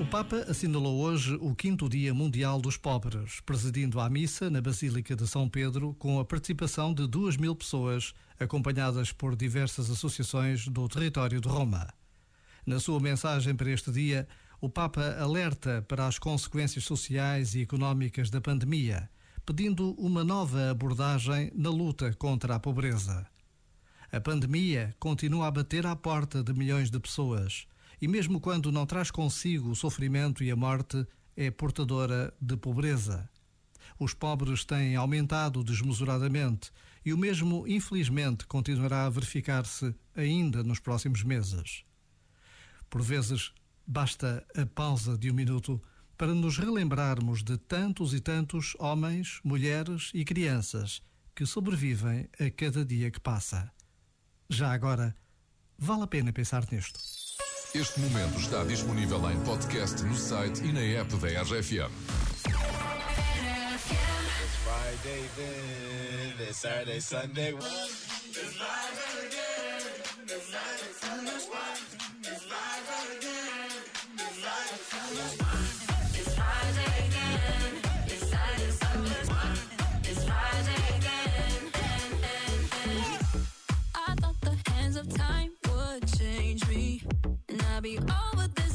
O Papa assinalou hoje o quinto Dia Mundial dos Pobres, presidindo a missa na Basílica de São Pedro com a participação de duas mil pessoas, acompanhadas por diversas associações do território de Roma. Na sua mensagem para este dia, o Papa alerta para as consequências sociais e económicas da pandemia, pedindo uma nova abordagem na luta contra a pobreza. A pandemia continua a bater à porta de milhões de pessoas e, mesmo quando não traz consigo o sofrimento e a morte, é portadora de pobreza. Os pobres têm aumentado desmesuradamente e o mesmo, infelizmente, continuará a verificar-se ainda nos próximos meses. Por vezes, basta a pausa de um minuto para nos relembrarmos de tantos e tantos homens, mulheres e crianças que sobrevivem a cada dia que passa. Já agora, vale a pena pensar nisto. Este momento está disponível em podcast no site e na app da RFM. Friday Sunday. Friday Sunday. Friday of time would change me, I'd be over this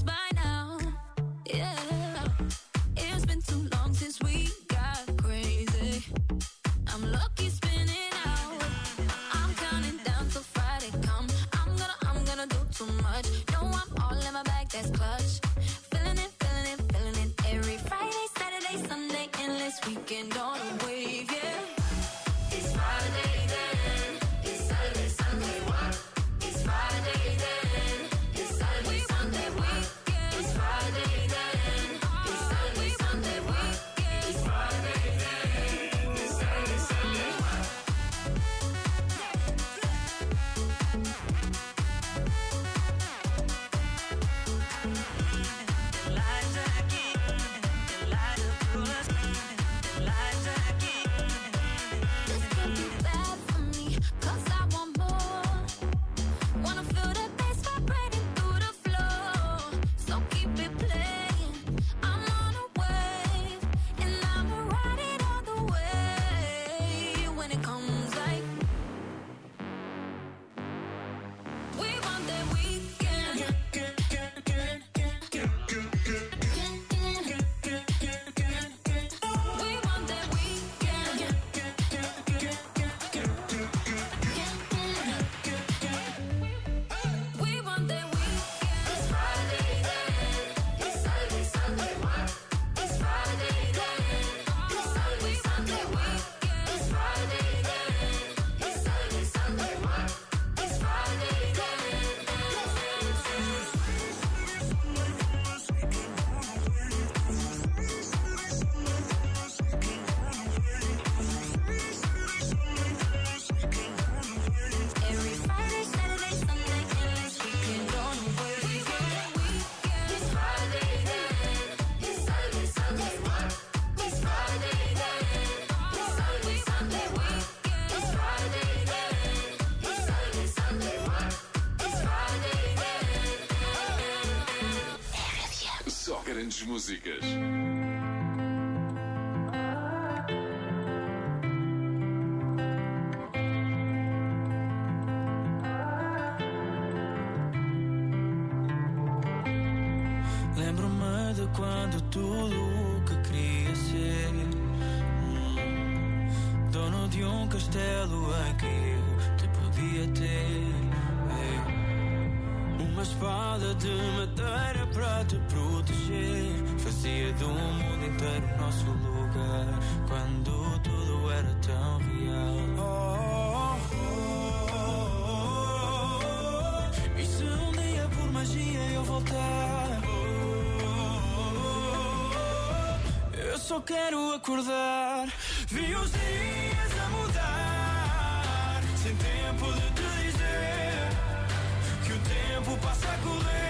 Grandes músicas. Lembro-me de quando tudo o que queria ser hum, Dono de um castelo em que eu te podia ter. Uma espada de madeira para te proteger. Fazia do mundo inteiro nosso lugar Quando tudo era tão real. Oh, oh, oh, oh. E se um dia por magia eu voltar? Eu só quero acordar. Vi os dias sem tempo de te o tempo passa